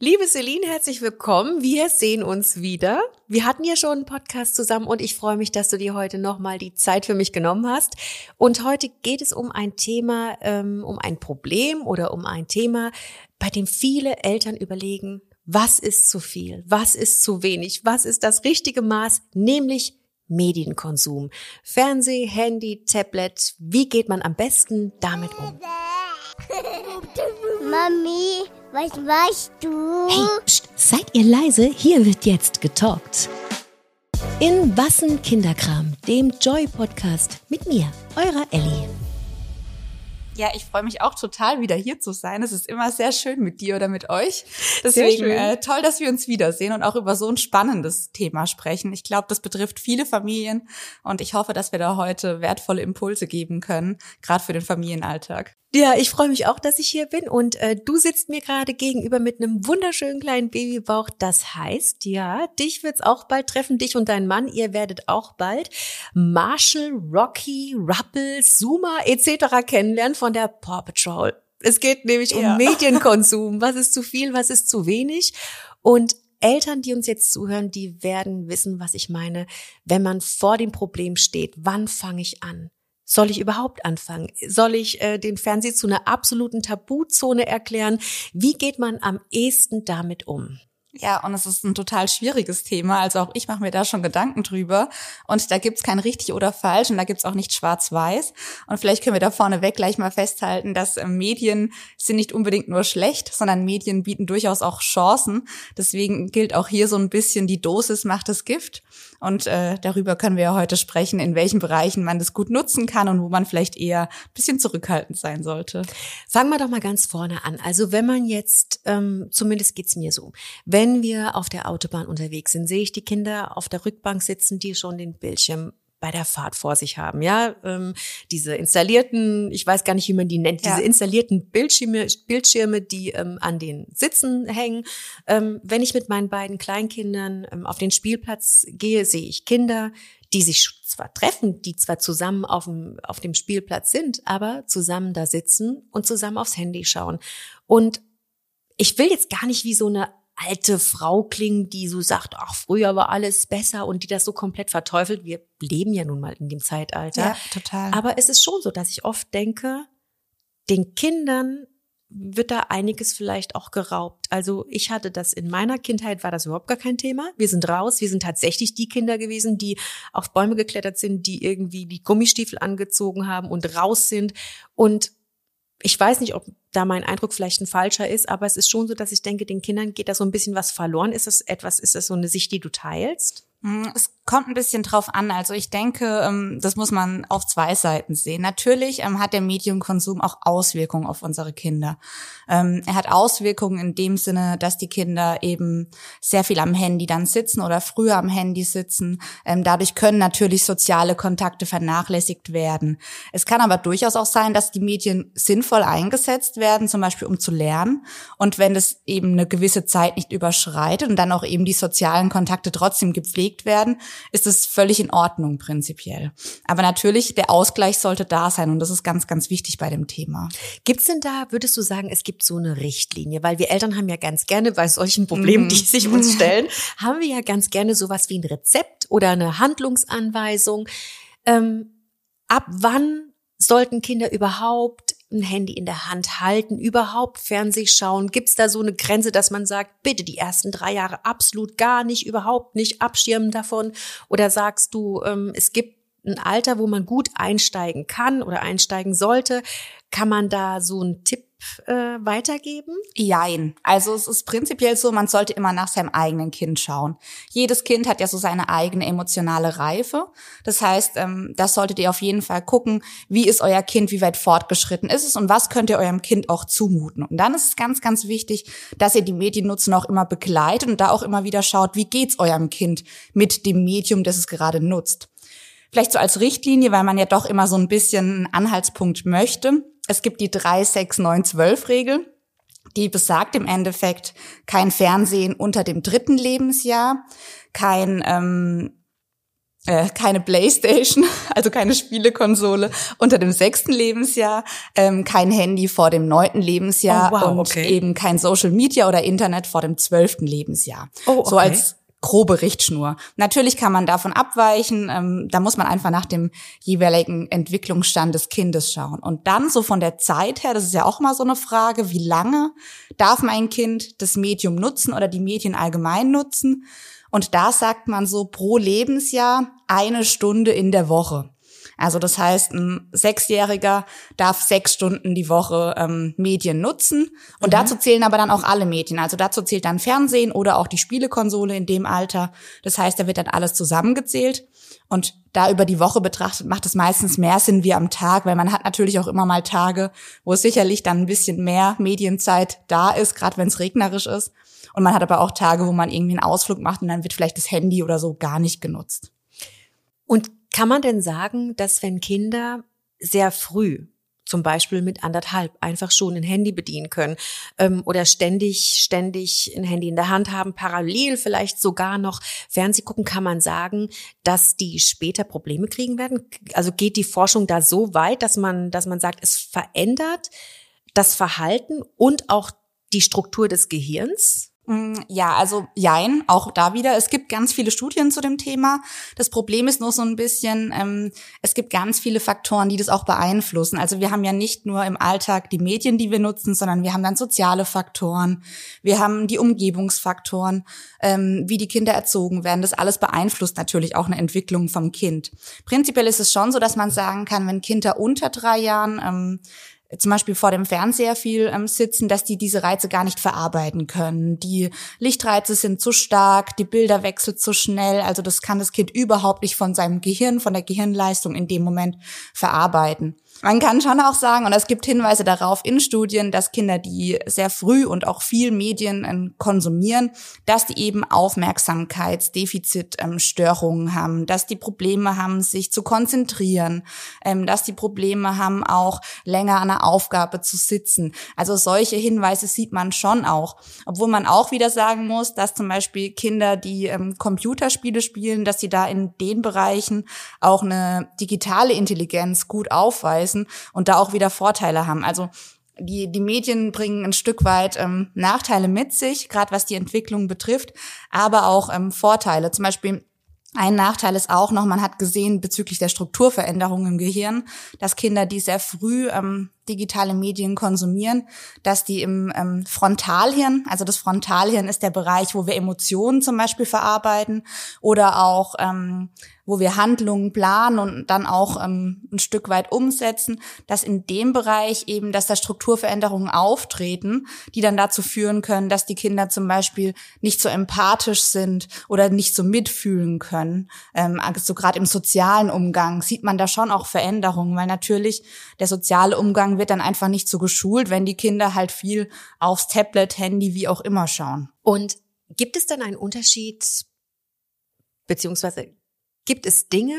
Liebe Celine, herzlich willkommen. Wir sehen uns wieder. Wir hatten ja schon einen Podcast zusammen und ich freue mich, dass du dir heute nochmal die Zeit für mich genommen hast. Und heute geht es um ein Thema, ähm, um ein Problem oder um ein Thema, bei dem viele Eltern überlegen, was ist zu viel, was ist zu wenig, was ist das richtige Maß, nämlich Medienkonsum. Fernseh, Handy, Tablet, wie geht man am besten damit um? Mami, was machst du? Hey, pst, seid ihr leise? Hier wird jetzt getalkt. In Wassen Kinderkram, dem Joy-Podcast mit mir, eurer Ellie. Ja, ich freue mich auch total, wieder hier zu sein. Es ist immer sehr schön mit dir oder mit euch. Deswegen äh, toll, dass wir uns wiedersehen und auch über so ein spannendes Thema sprechen. Ich glaube, das betrifft viele Familien und ich hoffe, dass wir da heute wertvolle Impulse geben können, gerade für den Familienalltag. Ja, ich freue mich auch, dass ich hier bin und äh, du sitzt mir gerade gegenüber mit einem wunderschönen kleinen Babybauch. Das heißt, ja, dich wird's auch bald treffen, dich und dein Mann. Ihr werdet auch bald Marshall, Rocky, Rupples, Zuma etc. kennenlernen von der Paw Patrol. Es geht nämlich um ja. Medienkonsum. Was ist zu viel, was ist zu wenig? Und Eltern, die uns jetzt zuhören, die werden wissen, was ich meine, wenn man vor dem Problem steht. Wann fange ich an? Soll ich überhaupt anfangen? Soll ich äh, den Fernseher zu einer absoluten Tabuzone erklären? Wie geht man am ehesten damit um? Ja, und es ist ein total schwieriges Thema. Also auch ich mache mir da schon Gedanken drüber. Und da gibt's kein richtig oder falsch und da gibt's auch nicht schwarz-weiß. Und vielleicht können wir da vorneweg gleich mal festhalten, dass äh, Medien sind nicht unbedingt nur schlecht, sondern Medien bieten durchaus auch Chancen. Deswegen gilt auch hier so ein bisschen, die Dosis macht das Gift. Und äh, darüber können wir ja heute sprechen, in welchen Bereichen man das gut nutzen kann und wo man vielleicht eher ein bisschen zurückhaltend sein sollte. Fangen wir doch mal ganz vorne an. Also wenn man jetzt, ähm, zumindest geht's mir so, wenn wir auf der Autobahn unterwegs sind, sehe ich die Kinder auf der Rückbank sitzen, die schon den Bildschirm bei der Fahrt vor sich haben. Ja, ähm, diese installierten, ich weiß gar nicht, wie man die nennt, ja. diese installierten Bildschirme, Bildschirme, die ähm, an den Sitzen hängen. Ähm, wenn ich mit meinen beiden Kleinkindern ähm, auf den Spielplatz gehe, sehe ich Kinder, die sich zwar treffen, die zwar zusammen auf dem, auf dem Spielplatz sind, aber zusammen da sitzen und zusammen aufs Handy schauen. Und ich will jetzt gar nicht wie so eine alte Frau klingen, die so sagt, ach, früher war alles besser und die das so komplett verteufelt. Wir leben ja nun mal in dem Zeitalter. Ja, total. Aber es ist schon so, dass ich oft denke, den Kindern wird da einiges vielleicht auch geraubt. Also ich hatte das in meiner Kindheit, war das überhaupt gar kein Thema. Wir sind raus, wir sind tatsächlich die Kinder gewesen, die auf Bäume geklettert sind, die irgendwie die Gummistiefel angezogen haben und raus sind. Und ich weiß nicht, ob da mein Eindruck vielleicht ein falscher ist, aber es ist schon so, dass ich denke, den Kindern geht da so ein bisschen was verloren. Ist das etwas, ist das so eine Sicht, die du teilst? Hm, es kommt ein bisschen drauf an. Also ich denke, ähm, das muss man auf zwei Seiten sehen. Natürlich ähm, hat der Medienkonsum auch Auswirkungen auf unsere Kinder. Ähm, er hat Auswirkungen in dem Sinne, dass die Kinder eben sehr viel am Handy dann sitzen oder früher am Handy sitzen. Dadurch können natürlich soziale Kontakte vernachlässigt werden. Es kann aber durchaus auch sein, dass die Medien sinnvoll eingesetzt werden, zum Beispiel um zu lernen. Und wenn es eben eine gewisse Zeit nicht überschreitet und dann auch eben die sozialen Kontakte trotzdem gepflegt gepflegt werden, ist es völlig in Ordnung prinzipiell. Aber natürlich, der Ausgleich sollte da sein und das ist ganz, ganz wichtig bei dem Thema. Gibt's denn da, würdest du sagen, es gibt so eine Richtlinie? Weil wir Eltern haben ja ganz gerne bei solchen Problemen, mhm. die sich uns stellen, haben wir ja ganz gerne sowas wie ein Rezept oder eine Handlungsanweisung. Ähm, ab wann sollten Kinder überhaupt ein Handy in der Hand halten, überhaupt Fernseh schauen? Gibt es da so eine Grenze, dass man sagt, bitte die ersten drei Jahre absolut gar nicht, überhaupt nicht abschirmen davon? Oder sagst du, ähm, es gibt ein Alter, wo man gut einsteigen kann oder einsteigen sollte? Kann man da so einen Tipp äh, weitergeben? Jein. Also es ist prinzipiell so, man sollte immer nach seinem eigenen Kind schauen. Jedes Kind hat ja so seine eigene emotionale Reife. Das heißt, ähm, das solltet ihr auf jeden Fall gucken, wie ist euer Kind, wie weit fortgeschritten ist es und was könnt ihr eurem Kind auch zumuten. Und dann ist es ganz, ganz wichtig, dass ihr die Mediennutzen auch immer begleitet und da auch immer wieder schaut, wie geht's eurem Kind mit dem Medium, das es gerade nutzt. Vielleicht so als Richtlinie, weil man ja doch immer so ein bisschen einen Anhaltspunkt möchte es gibt die 3, 6, 9, 12 Regel. Die besagt im Endeffekt kein Fernsehen unter dem dritten Lebensjahr, kein ähm, äh, keine Playstation, also keine Spielekonsole unter dem sechsten Lebensjahr, ähm, kein Handy vor dem neunten Lebensjahr Oh, wow, und okay. eben kein Social Media oder Internet vor dem zwölften Lebensjahr. Oh, So okay. als grobe Richtschnur. Natürlich kann man davon abweichen, ähm, da muss man einfach nach dem jeweiligen Entwicklungsstand des Kindes schauen. Und dann so von der Zeit her, das ist ja auch mal so eine Frage, wie lange darf mein Kind das Medium nutzen oder die Medien allgemein nutzen? Und da sagt man so pro Lebensjahr eine Stunde in der Woche. Also das heißt, ein Sechsjähriger darf sechs Stunden die Woche ähm, Medien nutzen. Und dazu zählen aber dann auch alle Medien. Also dazu zählt dann Fernsehen oder auch die Spielekonsole in dem Alter. Das heißt, da wird dann alles zusammengezählt. Und da über die Woche betrachtet, macht es meistens mehr Sinn wie am Tag, weil man hat natürlich auch immer mal Tage, wo es sicherlich dann ein bisschen mehr Medienzeit da ist, gerade wenn es regnerisch ist. Und man hat aber auch Tage, wo man irgendwie einen Ausflug macht und dann wird vielleicht das Handy oder so gar nicht genutzt. Und kann man denn sagen, dass wenn Kinder sehr früh, zum Beispiel mit anderthalb, einfach schon ein Handy bedienen können ähm, oder ständig, ständig ein Handy in der Hand haben, parallel vielleicht sogar noch Fernseh gucken, kann man sagen, dass die später Probleme kriegen werden? Also geht die Forschung da so weit, dass man, dass man sagt, es verändert das Verhalten und auch die Struktur des Gehirns? Mm, Ja, also jein, auch da wieder. Es gibt ganz viele Studien zu dem Thema. Das Problem ist nur so ein bisschen, ähm, es gibt ganz viele Faktoren, die das auch beeinflussen. Also wir haben ja nicht nur im Alltag die Medien, die wir nutzen, sondern wir haben dann soziale Faktoren, wir haben die Umgebungsfaktoren, ähm, wie die Kinder erzogen werden. Das alles beeinflusst natürlich auch eine Entwicklung vom Kind. Prinzipiell ist es schon so, dass man sagen kann, wenn Kinder unter drei Jahren ähm, zum Beispiel vor dem Fernseher viel ähm, sitzen, dass die diese Reize gar nicht verarbeiten können. Die Lichtreize sind zu stark, die Bilder wechseln zu schnell. Also das kann das Kind überhaupt nicht von seinem Gehirn, von der Gehirnleistung in dem Moment verarbeiten. Man kann schon auch sagen, und es gibt Hinweise darauf in Studien, dass Kinder, die sehr früh und auch viel Medien ähm, konsumieren, dass die eben Aufmerksamkeitsdefizitstörungen haben, dass die Probleme haben, sich zu konzentrieren, ähm, dass die Probleme haben, auch länger an einer Aufgabe zu sitzen. Also solche Hinweise sieht man schon auch. Obwohl man auch wieder sagen muss, dass zum Beispiel Kinder, die ähm, Computerspiele spielen, dass sie da in den Bereichen auch eine digitale Intelligenz gut aufweisen und da auch wieder Vorteile haben. Also die, die Medien bringen ein Stück weit ähm, Nachteile mit sich, gerade was die Entwicklung betrifft, aber auch ähm, Vorteile. Zum Beispiel ein Nachteil ist auch noch, man hat gesehen bezüglich der Strukturveränderung im Gehirn, dass Kinder, die sehr früh ähm, digitale Medien konsumieren, dass die im ähm, Frontalhirn, also das Frontalhirn ist der Bereich, wo wir Emotionen zum Beispiel verarbeiten oder auch ähm, wo wir Handlungen planen und dann auch ähm, ein Stück weit umsetzen, dass in dem Bereich eben, dass da Strukturveränderungen auftreten, die dann dazu führen können, dass die Kinder zum Beispiel nicht so empathisch sind oder nicht so mitfühlen können. Ähm, also gerade im sozialen Umgang sieht man da schon auch Veränderungen, weil natürlich der soziale Umgang wird dann einfach nicht so geschult, wenn die Kinder halt viel aufs Tablet, Handy, wie auch immer schauen. Und gibt es dann einen Unterschied, beziehungsweise gibt es Dinge,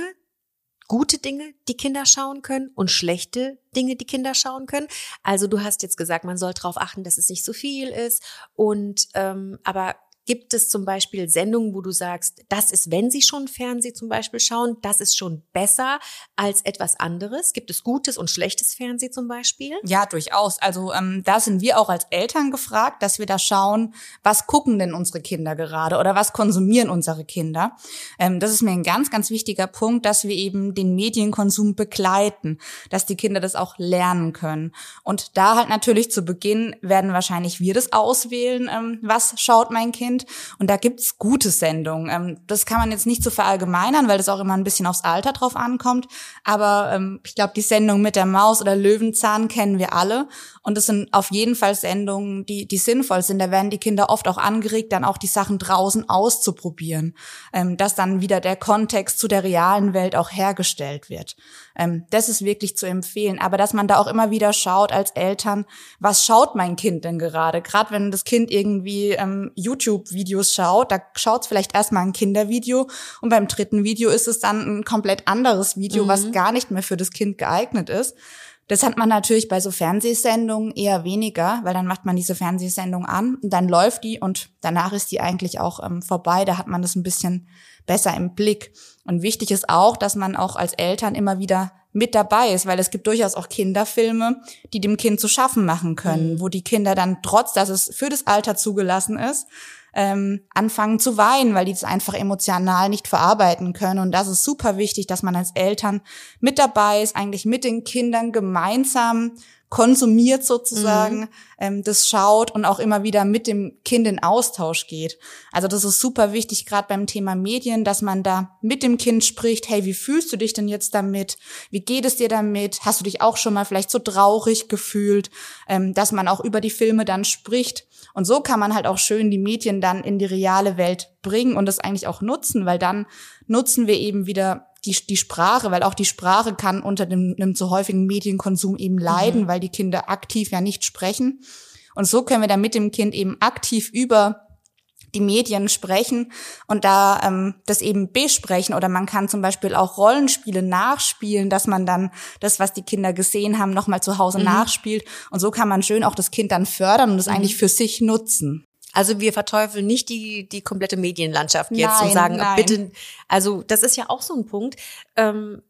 gute Dinge, die Kinder schauen können und schlechte Dinge, die Kinder schauen können? Also du hast jetzt gesagt, man soll darauf achten, dass es nicht so viel ist. Und ähm, aber Gibt es zum Beispiel Sendungen, wo du sagst, das ist, wenn sie schon Fernsehen zum Beispiel schauen, das ist schon besser als etwas anderes? Gibt es gutes und schlechtes Fernsehen zum Beispiel? Ja, durchaus. Also ähm, da sind wir auch als Eltern gefragt, dass wir da schauen, was gucken denn unsere Kinder gerade oder was konsumieren unsere Kinder. Ähm, das ist mir ein ganz, ganz wichtiger Punkt, dass wir eben den Medienkonsum begleiten, dass die Kinder das auch lernen können. Und da halt natürlich zu Beginn werden wahrscheinlich wir das auswählen, ähm, was schaut mein Kind. Und da gibt's gute Sendungen. Ähm, das kann man jetzt nicht so verallgemeinern, weil das auch immer ein bisschen aufs Alter drauf ankommt. Aber ähm, ich glaube, die Sendung mit der Maus oder Löwenzahn kennen wir alle. Und das sind auf jeden Fall Sendungen, die, die sinnvoll sind. Da werden die Kinder oft auch angeregt, dann auch die Sachen draußen auszuprobieren. Ähm, dass dann wieder der Kontext zu der realen Welt auch hergestellt wird. Ähm, das ist wirklich zu empfehlen. Aber dass man da auch immer wieder schaut als Eltern, was schaut mein Kind denn gerade? Gerade wenn das Kind irgendwie ähm, YouTube-Videos schaut, da schaut es vielleicht erstmal ein Kindervideo und beim dritten Video ist es dann ein komplett anderes Video, Mhm. was gar nicht mehr für das Kind geeignet ist. Das hat man natürlich bei so Fernsehsendungen eher weniger, weil dann macht man diese Fernsehsendung an und dann läuft die und danach ist die eigentlich auch ähm, vorbei. Da hat man das ein bisschen besser im Blick. Und wichtig ist auch, dass man auch als Eltern immer wieder mit dabei ist, weil es gibt durchaus auch Kinderfilme, die dem Kind zu schaffen machen können, mhm. wo die Kinder dann trotz, dass es für das Alter zugelassen ist, ähm, anfangen zu weinen, weil die das einfach emotional nicht verarbeiten können. Und das ist super wichtig, dass man als Eltern mit dabei ist, eigentlich mit den Kindern gemeinsam konsumiert sozusagen, mhm. ähm, das schaut und auch immer wieder mit dem Kind in Austausch geht. Also das ist super wichtig, gerade beim Thema Medien, dass man da mit dem Kind spricht, hey, wie fühlst du dich denn jetzt damit? Wie geht es dir damit? Hast du dich auch schon mal vielleicht so traurig gefühlt? Ähm, dass man auch über die Filme dann spricht. Und so kann man halt auch schön die Medien dann in die reale Welt bringen und das eigentlich auch nutzen, weil dann nutzen wir eben wieder die, die Sprache, weil auch die Sprache kann unter dem, einem zu häufigen Medienkonsum eben leiden, mhm. weil die Kinder aktiv ja nicht sprechen. Und so können wir dann mit dem Kind eben aktiv über die Medien sprechen und da ähm, das eben besprechen oder man kann zum Beispiel auch Rollenspiele nachspielen, dass man dann das, was die Kinder gesehen haben, nochmal zu Hause mhm. nachspielt und so kann man schön auch das Kind dann fördern und es mhm. eigentlich für sich nutzen. Also wir verteufeln nicht die, die komplette Medienlandschaft jetzt nein, und sagen, nein. bitte, also das ist ja auch so ein Punkt. Ähm,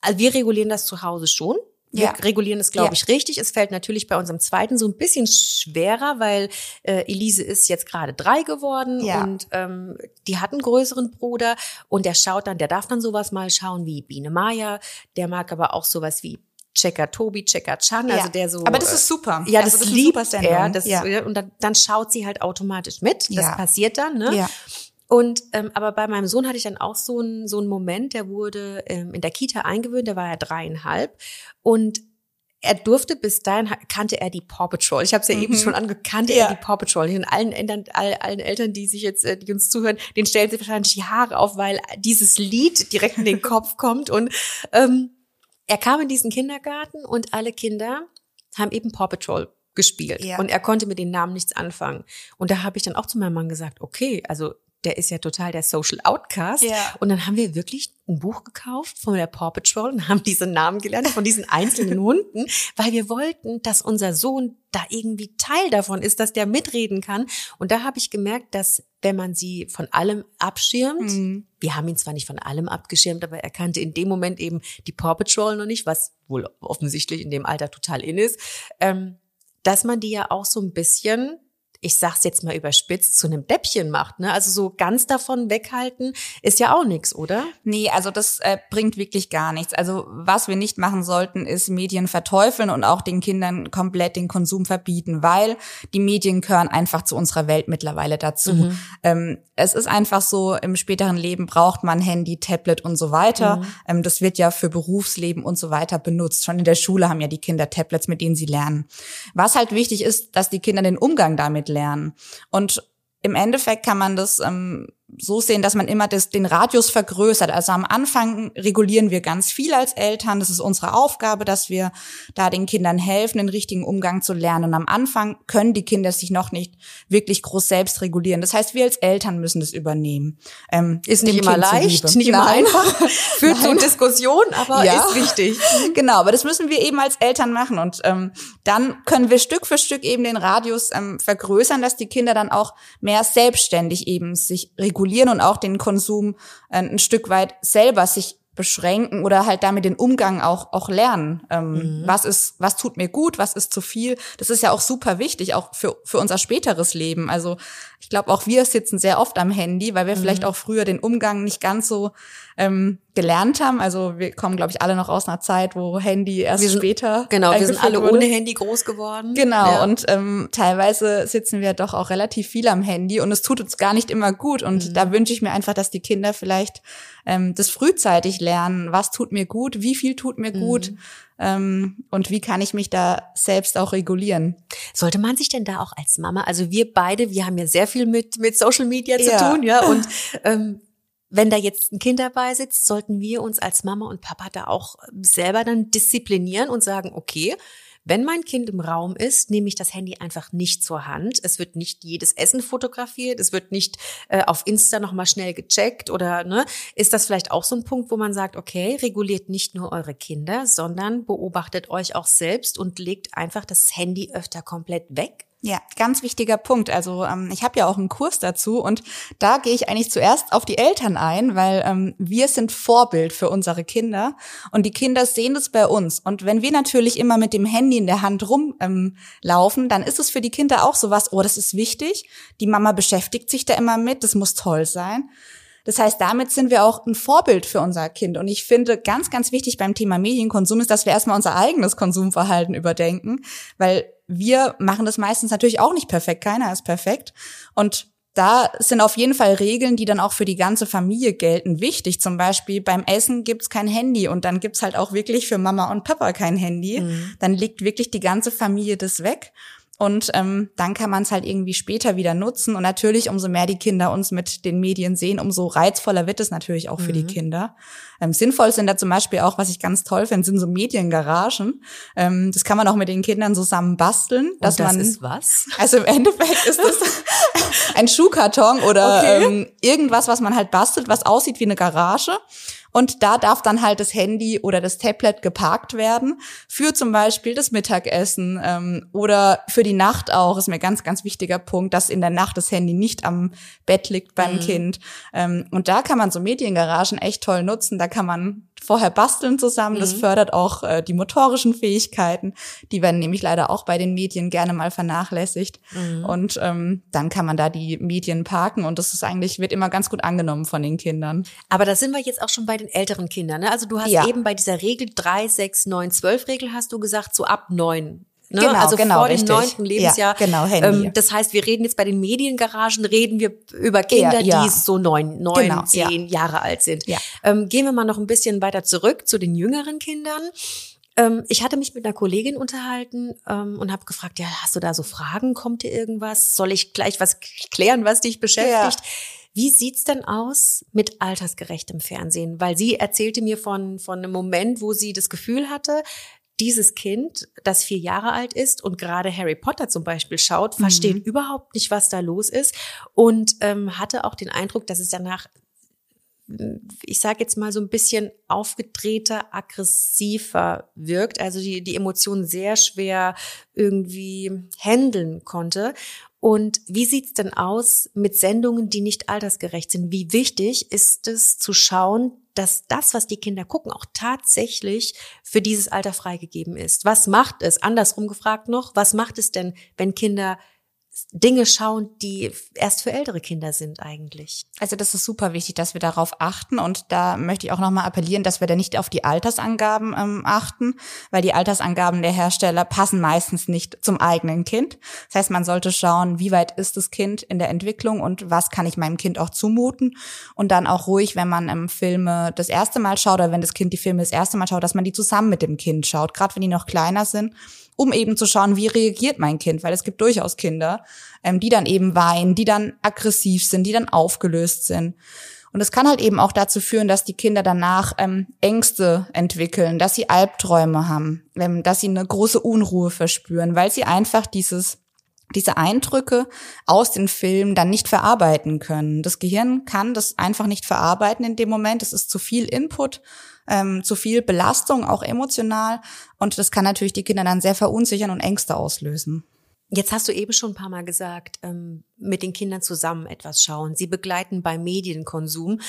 also wir regulieren das zu Hause schon. Wir ja. regulieren es, glaube ja. ich, richtig. Es fällt natürlich bei unserem zweiten so ein bisschen schwerer, weil äh, Elise ist jetzt gerade drei geworden ja. und ähm, die hat einen größeren Bruder und der schaut dann, der darf dann sowas mal schauen wie Biene Maya, der mag aber auch sowas wie Checker Tobi, Checker Chan, also der so. Aber das ist super. Ja, das, also das liebt er. Das, ja. Und dann, dann schaut sie halt automatisch mit. Das passiert dann, ne? Ja. Und ähm, aber bei meinem Sohn hatte ich dann auch so einen so einen Moment, der wurde ähm, in der Kita eingewöhnt, der war ja dreieinhalb und er durfte bis dahin kannte er die Paw Patrol. Ich habe es ja mhm. eben schon angekannt, ja. er die Paw Patrol. Und allen Eltern, all, allen Eltern, die sich jetzt, äh, die uns zuhören, den stellen sie wahrscheinlich die Haare auf, weil dieses Lied direkt in den Kopf kommt und ähm, er kam in diesen Kindergarten und alle Kinder haben eben Paw Patrol gespielt. Ja. Und er konnte mit den Namen nichts anfangen. Und da habe ich dann auch zu meinem Mann gesagt, okay, also der ist ja total der Social Outcast. Ja. Und dann haben wir wirklich ein Buch gekauft von der Paw Patrol und haben diese Namen gelernt von diesen einzelnen Hunden, weil wir wollten, dass unser Sohn da irgendwie Teil davon ist, dass der mitreden kann. Und da habe ich gemerkt, dass wenn man sie von allem abschirmt, mhm. wir haben ihn zwar nicht von allem abgeschirmt, aber er kannte in dem Moment eben die Paw Patrol noch nicht, was wohl offensichtlich in dem Alter total in ist, ähm, dass man die ja auch so ein bisschen ich sag's jetzt mal überspitzt, zu einem Däppchen macht. Ne? Also so ganz davon weghalten ist ja auch nichts, oder? Nee, also das äh, bringt wirklich gar nichts. Also was wir nicht machen sollten, ist Medien verteufeln und auch den Kindern komplett den Konsum verbieten, weil die Medien gehören einfach zu unserer Welt mittlerweile dazu. Mhm. Ähm, es ist einfach so, im späteren Leben braucht man Handy, Tablet und so weiter. Mhm. Ähm, das wird ja für Berufsleben und so weiter benutzt. Schon in der Schule haben ja die Kinder Tablets, mit denen sie lernen. Was halt wichtig ist, dass die Kinder den Umgang damit lernen. Und im Endeffekt kann man das ähm, so sehen, dass man immer das, den Radius vergrößert. Also am Anfang regulieren wir ganz viel als Eltern. Das ist unsere Aufgabe, dass wir da den Kindern helfen, den richtigen Umgang zu lernen. Und am Anfang können die Kinder sich noch nicht wirklich groß selbst regulieren. Das heißt, wir als Eltern müssen das übernehmen. Ähm, ist nicht immer kind leicht, nicht immer einfach, führt zu Diskussionen, aber ja. ist wichtig. Genau, aber das müssen wir eben als Eltern machen. Und ähm, dann können wir Stück für Stück eben den Radius ähm, vergrößern, dass die Kinder dann auch mehr selbstständig eben sich regulieren regulieren und auch den Konsum äh, ein Stück weit selber sich beschränken oder halt damit den Umgang auch auch lernen. Ähm, mhm. Was ist, was tut mir gut, was ist zu viel? Das ist ja auch super wichtig, auch für für unser späteres Leben. Also ich glaube, auch wir sitzen sehr oft am Handy, weil wir mhm. vielleicht auch früher den Umgang nicht ganz so ähm, gelernt haben. Also wir kommen, glaube ich, alle noch aus einer Zeit, wo Handy erst wir sind, später. Genau, wir sind alle wurde. ohne Handy groß geworden. Genau, ja. und ähm, teilweise sitzen wir doch auch relativ viel am Handy und es tut uns gar nicht immer gut. Und mhm. da wünsche ich mir einfach, dass die Kinder vielleicht ähm, das frühzeitig lernen. Was tut mir gut? Wie viel tut mir mhm. gut? Ähm, und wie kann ich mich da selbst auch regulieren? Sollte man sich denn da auch als Mama, also wir beide, wir haben ja sehr viel mit mit Social Media zu ja. tun, ja, und ähm, wenn da jetzt ein Kind dabei sitzt, sollten wir uns als Mama und Papa da auch selber dann disziplinieren und sagen, okay, wenn mein Kind im Raum ist, nehme ich das Handy einfach nicht zur Hand. Es wird nicht jedes Essen fotografiert, es wird nicht äh, auf Insta nochmal schnell gecheckt oder ne, ist das vielleicht auch so ein Punkt, wo man sagt, okay, reguliert nicht nur eure Kinder, sondern beobachtet euch auch selbst und legt einfach das Handy öfter komplett weg? Ja, ganz wichtiger Punkt. Also ähm, ich habe ja auch einen Kurs dazu und da gehe ich eigentlich zuerst auf die Eltern ein, weil ähm, wir sind Vorbild für unsere Kinder und die Kinder sehen es bei uns. Und wenn wir natürlich immer mit dem Handy in der Hand rumlaufen, ähm, dann ist es für die Kinder auch sowas, oh, das ist wichtig, die Mama beschäftigt sich da immer mit, das muss toll sein. Das heißt, damit sind wir auch ein Vorbild für unser Kind. Und ich finde, ganz, ganz wichtig beim Thema Medienkonsum ist, dass wir erstmal unser eigenes Konsumverhalten überdenken, weil wir machen das meistens natürlich auch nicht perfekt. Keiner ist perfekt. Und da sind auf jeden Fall Regeln, die dann auch für die ganze Familie gelten, wichtig. Zum Beispiel beim Essen gibt's kein Handy und dann gibt's halt auch wirklich für Mama und Papa kein Handy. Mhm. Dann legt wirklich die ganze Familie das weg. Und ähm, dann kann man es halt irgendwie später wieder nutzen. Und natürlich, umso mehr die Kinder uns mit den Medien sehen, umso reizvoller wird es natürlich auch für die mhm. Kinder. Ähm, sinnvoll sind da zum Beispiel auch, was ich ganz toll finde, sind so Mediengaragen. Ähm, das kann man auch mit den Kindern zusammen basteln. Dass Und das man, ist was? Also im Endeffekt ist das ein Schuhkarton oder okay. ähm, irgendwas, was man halt bastelt, was aussieht wie eine Garage. Und da darf dann halt das Handy oder das Tablet geparkt werden für zum Beispiel das Mittagessen ähm, oder für die Nacht auch. Ist mir ganz, ganz wichtiger Punkt, dass in der Nacht das Handy nicht am Bett liegt beim mhm. Kind. Ähm, und da kann man so Mediengaragen echt toll nutzen. Da kann man vorher basteln zusammen. Mhm. Das fördert auch äh, die motorischen Fähigkeiten. Die werden nämlich leider auch bei den Medien gerne mal vernachlässigt. Mhm. Und ähm, dann kann man da die Medien parken und das ist eigentlich, wird immer ganz gut angenommen von den Kindern. Aber da sind wir jetzt auch schon bei den älteren Kindern. Ne? Also du hast ja. eben bei dieser Regel 3, 6, 9, 12 Regel hast du gesagt, so ab 9 Ne? Genau, also genau, vor richtig. dem neunten Lebensjahr. Ja, genau, Handy. Ähm, das heißt, wir reden jetzt bei den Mediengaragen, reden wir über Kinder, ja, ja. die so neun, neun, genau, zehn Jahre alt sind. Ja. Ähm, gehen wir mal noch ein bisschen weiter zurück zu den jüngeren Kindern. Ähm, ich hatte mich mit einer Kollegin unterhalten ähm, und habe gefragt, ja, hast du da so Fragen? Kommt dir irgendwas? Soll ich gleich was klären, was dich beschäftigt? Wie sieht's denn aus mit altersgerechtem Fernsehen? Weil sie erzählte mir von, von einem Moment, wo sie das Gefühl hatte, dieses Kind, das vier Jahre alt ist und gerade Harry Potter zum Beispiel schaut, versteht mhm. überhaupt nicht, was da los ist und ähm, hatte auch den Eindruck, dass es danach ich sage jetzt mal so ein bisschen aufgedrehter, aggressiver wirkt, also die, die Emotionen sehr schwer irgendwie handeln konnte. Und wie sieht's denn aus mit Sendungen, die nicht altersgerecht sind? Wie wichtig ist es zu schauen, dass das, was die Kinder gucken, auch tatsächlich für dieses Alter freigegeben ist. Was macht es, andersrum gefragt noch, was macht es denn, wenn Kinder Dinge schauen, die erst für ältere Kinder sind eigentlich. Also das ist super wichtig, dass wir darauf achten und da möchte ich auch nochmal appellieren, dass wir da nicht auf die Altersangaben ähm, achten, weil die Altersangaben der Hersteller passen meistens nicht zum eigenen Kind. Das heißt, man sollte schauen, wie weit ist das Kind in der Entwicklung und was kann ich meinem Kind auch zumuten und dann auch ruhig, wenn man ähm, Filme das erste Mal schaut oder wenn das Kind die Filme das erste Mal schaut, dass man die zusammen mit dem Kind schaut, gerade wenn die noch kleiner sind um eben zu schauen, wie reagiert mein Kind, weil es gibt durchaus Kinder, ähm, die dann eben weinen, die dann aggressiv sind, die dann aufgelöst sind. Und es kann halt eben auch dazu führen, dass die Kinder danach ähm, Ängste entwickeln, dass sie Albträume haben, ähm, dass sie eine große Unruhe verspüren, weil sie einfach dieses diese Eindrücke aus den Filmen dann nicht verarbeiten können. Das Gehirn kann das einfach nicht verarbeiten in dem Moment. Es ist zu viel Input ähm, zu viel Belastung, auch emotional. Und das kann natürlich die Kinder dann sehr verunsichern und Ängste auslösen. Jetzt hast du eben schon ein paar Mal gesagt, ähm, mit den Kindern zusammen etwas schauen. Sie begleiten beim Medienkonsum.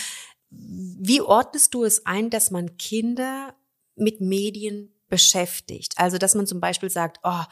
Wie ordnest du es ein, dass man Kinder mit Medien beschäftigt? Also, dass man zum Beispiel sagt, oh,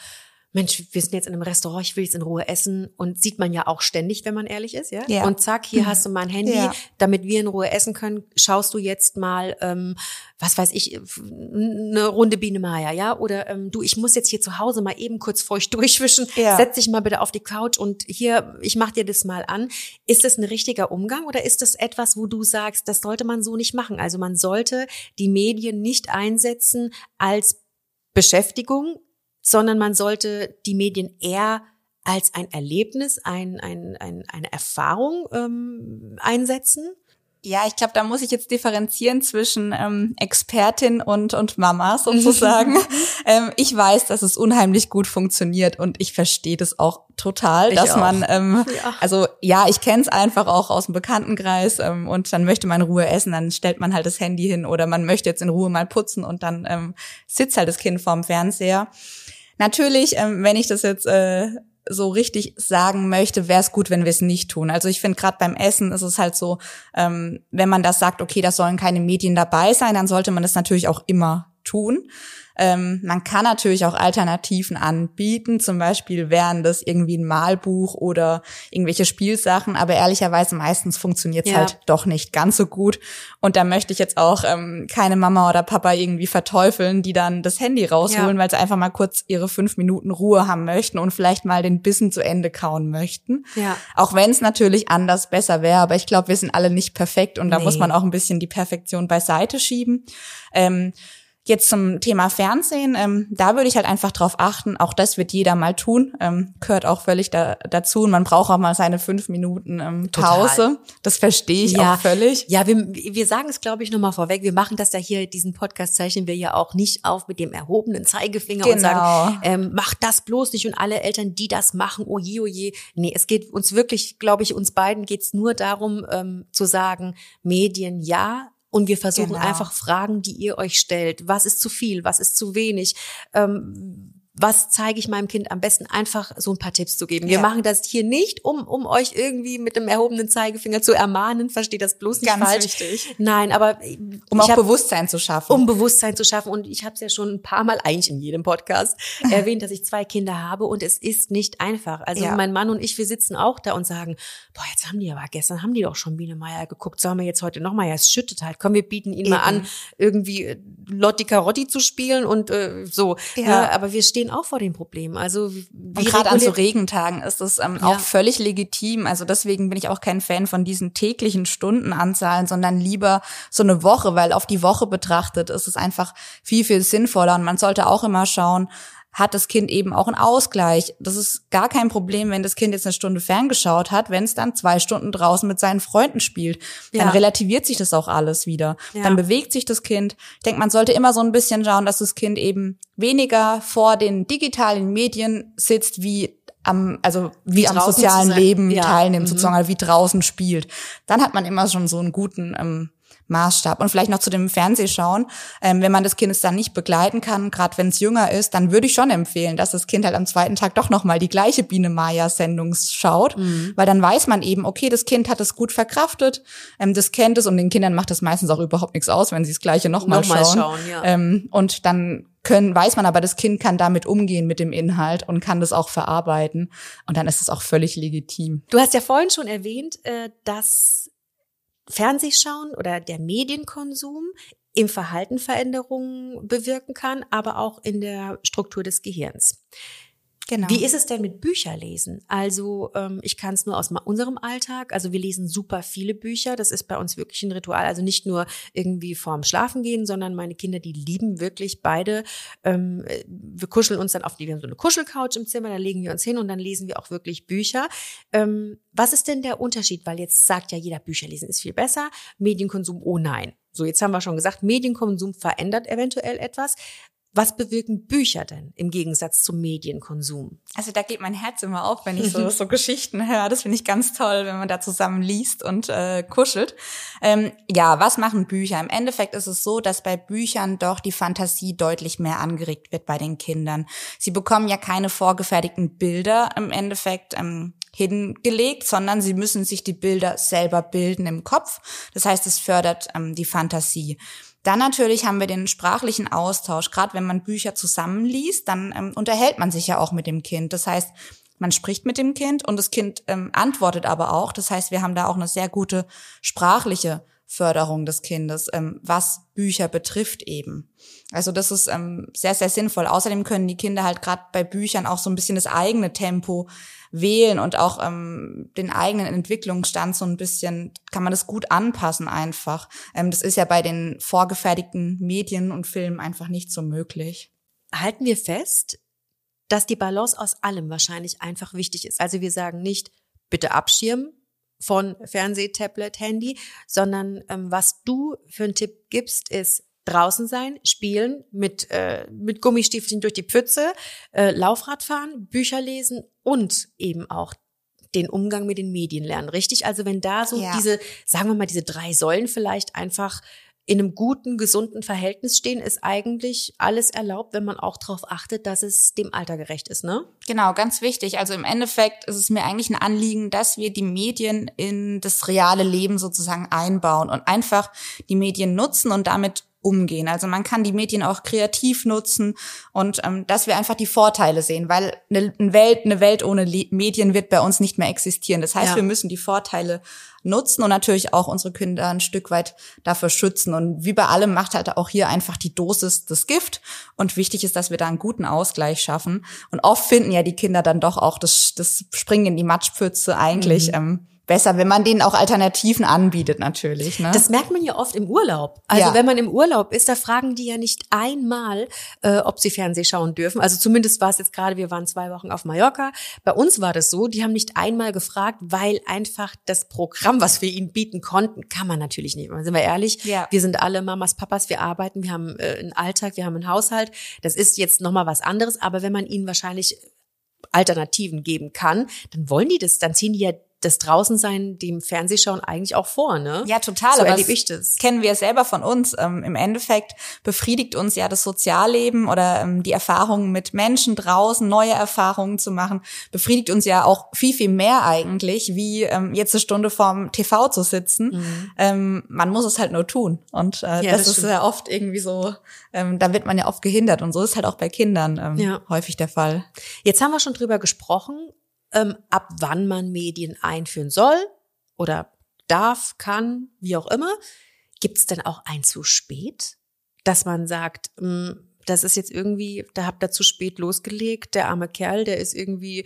Mensch, wir sind jetzt in einem Restaurant, ich will jetzt in Ruhe essen und sieht man ja auch ständig, wenn man ehrlich ist, ja. ja. Und zack, hier hast du mein Handy, ja. damit wir in Ruhe essen können. Schaust du jetzt mal, ähm, was weiß ich, eine Runde Biene Maya, ja? Oder ähm, du, ich muss jetzt hier zu Hause mal eben kurz feucht durchwischen. Ja. Setz dich mal bitte auf die Couch und hier, ich mach dir das mal an. Ist das ein richtiger Umgang oder ist das etwas, wo du sagst, das sollte man so nicht machen? Also man sollte die Medien nicht einsetzen als Beschäftigung, sondern man sollte die Medien eher als ein Erlebnis, ein, ein, ein, eine Erfahrung ähm, einsetzen. Ja, ich glaube, da muss ich jetzt differenzieren zwischen ähm, Expertin und, und Mama sozusagen. ähm, ich weiß, dass es unheimlich gut funktioniert und ich verstehe das auch total, ich dass auch. man, ähm, ja. also ja, ich kenne es einfach auch aus dem Bekanntenkreis ähm, und dann möchte man in Ruhe essen, dann stellt man halt das Handy hin oder man möchte jetzt in Ruhe mal putzen und dann ähm, sitzt halt das Kind vorm Fernseher. Natürlich, ähm, wenn ich das jetzt äh, so richtig sagen möchte, wäre es gut, wenn wir es nicht tun. Also ich finde gerade beim Essen ist es halt so, ähm, wenn man das sagt, okay, da sollen keine Medien dabei sein, dann sollte man das natürlich auch immer tun. Ähm, man kann natürlich auch Alternativen anbieten, zum Beispiel wären das irgendwie ein Malbuch oder irgendwelche Spielsachen, aber ehrlicherweise meistens funktioniert es ja. halt doch nicht ganz so gut. Und da möchte ich jetzt auch ähm, keine Mama oder Papa irgendwie verteufeln, die dann das Handy rausholen, ja. weil sie einfach mal kurz ihre fünf Minuten Ruhe haben möchten und vielleicht mal den Bissen zu Ende kauen möchten. Ja. Auch wenn es natürlich anders besser wäre, aber ich glaube, wir sind alle nicht perfekt und da nee. muss man auch ein bisschen die Perfektion beiseite schieben. Ähm, Jetzt zum Thema Fernsehen, ähm, da würde ich halt einfach drauf achten, auch das wird jeder mal tun, ähm, gehört auch völlig da, dazu und man braucht auch mal seine fünf Minuten ähm, Pause. Total. Das verstehe ich ja, auch völlig. Ja, wir, wir sagen es, glaube ich, nochmal vorweg, wir machen das ja hier, diesen Podcast zeichnen wir ja auch nicht auf mit dem erhobenen Zeigefinger genau. und sagen, ähm, macht das bloß nicht und alle Eltern, die das machen, oh je, oh je. Nee, es geht uns wirklich, glaube ich, uns beiden geht's nur darum ähm, zu sagen, Medien ja, und wir versuchen genau. einfach Fragen, die ihr euch stellt. Was ist zu viel? Was ist zu wenig? Ähm, was zeige ich meinem Kind am besten, einfach so ein paar Tipps zu geben. Wir machen das hier nicht, um, um euch irgendwie mit dem erhobenen Zeigefinger zu ermahnen, versteht das bloß nicht Ganz falsch. Wichtig. Nein, aber um auch hab, Bewusstsein zu schaffen. Um Bewusstsein zu schaffen. Und ich habe es ja schon ein paar Mal, eigentlich in jedem Podcast, erwähnt, dass ich zwei Kinder habe und es ist nicht einfach. Also ja. mein Mann und ich, wir sitzen auch da und sagen, boah, jetzt haben die aber, gestern haben die doch schon Biene Meier geguckt, sollen wir jetzt heute nochmal, ja, es schüttet halt, komm, wir bieten ihnen Eben. mal an, irgendwie äh, Lotti Carotti zu spielen und äh, so. Ja. ja. aber wir stehen auch vor dem Problem. Problem. Also gerade an so Regentagen ist es ähm, ja. auch völlig legitim. Also deswegen bin ich auch kein Fan von diesen täglichen Stundenanzahlen, sondern lieber so eine Woche, weil auf die Woche betrachtet ist es einfach viel, viel sinnvoller. Und man sollte auch immer schauen, hat das Kind eben auch einen Ausgleich. Das ist gar kein Problem, wenn das Kind jetzt eine Stunde ferngeschaut hat, wenn es dann zwei Stunden draußen mit seinen Freunden spielt. Dann ja. relativiert sich das auch alles wieder. Ja. Dann bewegt sich das Kind. Ich denke, man sollte immer so ein bisschen schauen, dass das Kind eben weniger vor den digitalen Medien sitzt, wie am, also wie, wie am sozialen Leben ja. teilnimmt, mhm. sozusagen, wie draußen spielt. Dann hat man immer schon so einen guten ähm, Maßstab. Und vielleicht noch zu dem Fernsehschauen. Ähm, wenn man das Kind dann nicht begleiten kann, gerade wenn es jünger ist, dann würde ich schon empfehlen, dass das Kind halt am zweiten Tag doch nochmal die gleiche Biene Maya-Sendung schaut, mhm. weil dann weiß man eben, okay, das Kind hat es gut verkraftet, ähm, das kennt es und den Kindern macht es meistens auch überhaupt nichts aus, wenn sie das gleiche nochmal noch schauen. schauen ja. ähm, und dann können, weiß man aber, das Kind kann damit umgehen mit dem Inhalt und kann das auch verarbeiten. Und dann ist es auch völlig legitim. Du hast ja vorhin schon erwähnt, äh, dass Fernsehschauen oder der Medienkonsum im Verhalten Veränderungen bewirken kann, aber auch in der Struktur des Gehirns. Genau. Wie ist es denn mit Bücherlesen? Also ähm, ich kann es nur aus unserem Alltag. Also wir lesen super viele Bücher. Das ist bei uns wirklich ein Ritual. Also nicht nur irgendwie vorm Schlafen gehen, sondern meine Kinder, die lieben wirklich beide. Ähm, wir kuscheln uns dann auf die, wir haben so eine Kuschelcouch im Zimmer, da legen wir uns hin und dann lesen wir auch wirklich Bücher. Ähm, was ist denn der Unterschied? Weil jetzt sagt ja jeder, Bücherlesen ist viel besser. Medienkonsum, oh nein. So, jetzt haben wir schon gesagt, Medienkonsum verändert eventuell etwas. Was bewirken Bücher denn im Gegensatz zum Medienkonsum? Also da geht mein Herz immer auf, wenn ich so, so Geschichten höre. Das finde ich ganz toll, wenn man da zusammen liest und äh, kuschelt. Ähm, ja, was machen Bücher? Im Endeffekt ist es so, dass bei Büchern doch die Fantasie deutlich mehr angeregt wird bei den Kindern. Sie bekommen ja keine vorgefertigten Bilder im Endeffekt. Ähm, hingelegt, sondern sie müssen sich die Bilder selber bilden im Kopf. Das heißt, es fördert ähm, die Fantasie. Dann natürlich haben wir den sprachlichen Austausch. Gerade wenn man Bücher zusammenliest, dann ähm, unterhält man sich ja auch mit dem Kind. Das heißt, man spricht mit dem Kind und das Kind ähm, antwortet aber auch. Das heißt, wir haben da auch eine sehr gute sprachliche Förderung des Kindes, ähm, was Bücher betrifft eben. Also das ist ähm, sehr, sehr sinnvoll. Außerdem können die Kinder halt gerade bei Büchern auch so ein bisschen das eigene Tempo wählen und auch ähm, den eigenen Entwicklungsstand so ein bisschen, kann man das gut anpassen einfach. Ähm, das ist ja bei den vorgefertigten Medien und Filmen einfach nicht so möglich. Halten wir fest, dass die Balance aus allem wahrscheinlich einfach wichtig ist. Also wir sagen nicht, bitte abschirmen von Fernseh, Tablet, Handy, sondern ähm, was du für einen Tipp gibst, ist draußen sein, spielen, mit, äh, mit Gummistiefeln durch die Pfütze, äh, Laufrad fahren, Bücher lesen und eben auch den Umgang mit den Medien lernen, richtig? Also wenn da so ja. diese, sagen wir mal, diese drei Säulen vielleicht einfach in einem guten, gesunden Verhältnis stehen, ist eigentlich alles erlaubt, wenn man auch darauf achtet, dass es dem Alter gerecht ist, ne? Genau, ganz wichtig. Also im Endeffekt ist es mir eigentlich ein Anliegen, dass wir die Medien in das reale Leben sozusagen einbauen und einfach die Medien nutzen und damit umgehen. Also man kann die Medien auch kreativ nutzen und ähm, dass wir einfach die Vorteile sehen, weil eine Welt, eine Welt ohne Le Medien wird bei uns nicht mehr existieren. Das heißt, ja. wir müssen die Vorteile nutzen und natürlich auch unsere Kinder ein Stück weit dafür schützen. Und wie bei allem macht halt auch hier einfach die Dosis das Gift. Und wichtig ist, dass wir da einen guten Ausgleich schaffen. Und oft finden ja die Kinder dann doch auch das, das Springen in die Matschpfütze eigentlich. Mhm. Ähm, besser, wenn man denen auch Alternativen anbietet natürlich. Ne? Das merkt man ja oft im Urlaub. Also ja. wenn man im Urlaub ist, da fragen die ja nicht einmal, äh, ob sie Fernseh schauen dürfen. Also zumindest war es jetzt gerade, wir waren zwei Wochen auf Mallorca. Bei uns war das so, die haben nicht einmal gefragt, weil einfach das Programm, was wir ihnen bieten konnten, kann man natürlich nicht. Sind wir ehrlich? Ja. Wir sind alle Mamas, Papas, wir arbeiten, wir haben äh, einen Alltag, wir haben einen Haushalt. Das ist jetzt nochmal was anderes. Aber wenn man ihnen wahrscheinlich Alternativen geben kann, dann wollen die das, dann ziehen die ja das Draußensein dem Fernsehschauen eigentlich auch vor, ne? Ja, total. So erlebe ich das. Kennen wir selber von uns. Ähm, Im Endeffekt befriedigt uns ja das Sozialleben oder ähm, die Erfahrungen mit Menschen draußen, neue Erfahrungen zu machen, befriedigt uns ja auch viel, viel mehr eigentlich, wie ähm, jetzt eine Stunde vorm TV zu sitzen. Mhm. Ähm, man muss es halt nur tun. Und äh, ja, das, das ist ja oft irgendwie so, ähm, da wird man ja oft gehindert. Und so ist halt auch bei Kindern ähm, ja. häufig der Fall. Jetzt haben wir schon drüber gesprochen, ähm, ab wann man Medien einführen soll oder darf, kann, wie auch immer. Gibt es denn auch ein zu spät, dass man sagt, mh, hm, das ist jetzt irgendwie, da habt ihr zu spät losgelegt, der arme Kerl, der ist irgendwie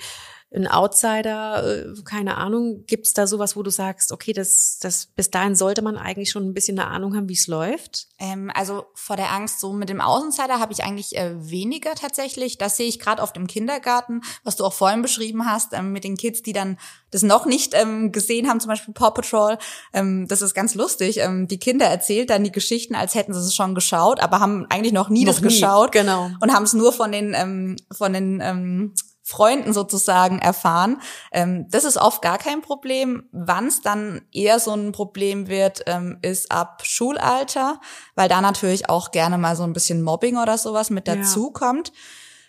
ein Outsider, äh, keine Ahnung. Gibt es da sowas, wo du sagst, okay, das, das bis dahin sollte man eigentlich schon ein bisschen eine Ahnung haben, wie es läuft? Ähm, also vor der Angst so mit dem Außensider habe ich eigentlich äh, weniger tatsächlich. Das sehe ich gerade auf dem Kindergarten, was du auch vorhin beschrieben hast, ähm, mit den Kids, die dann das noch nicht ähm, gesehen haben, zum Beispiel Paw Patrol. Ähm, das ist ganz lustig. Ähm, die Kinder erzählt dann die Geschichten, als hätten sie es schon geschaut, aber haben eigentlich noch nie noch das nie. geschaut. Genau. Und haben es nur von den ähm, von den Freunden sozusagen erfahren. Ähm, das ist oft gar kein Problem. Wann es dann eher so ein Problem wird, ähm, ist ab Schulalter, weil da natürlich auch gerne mal so ein bisschen Mobbing oder sowas mit dazukommt.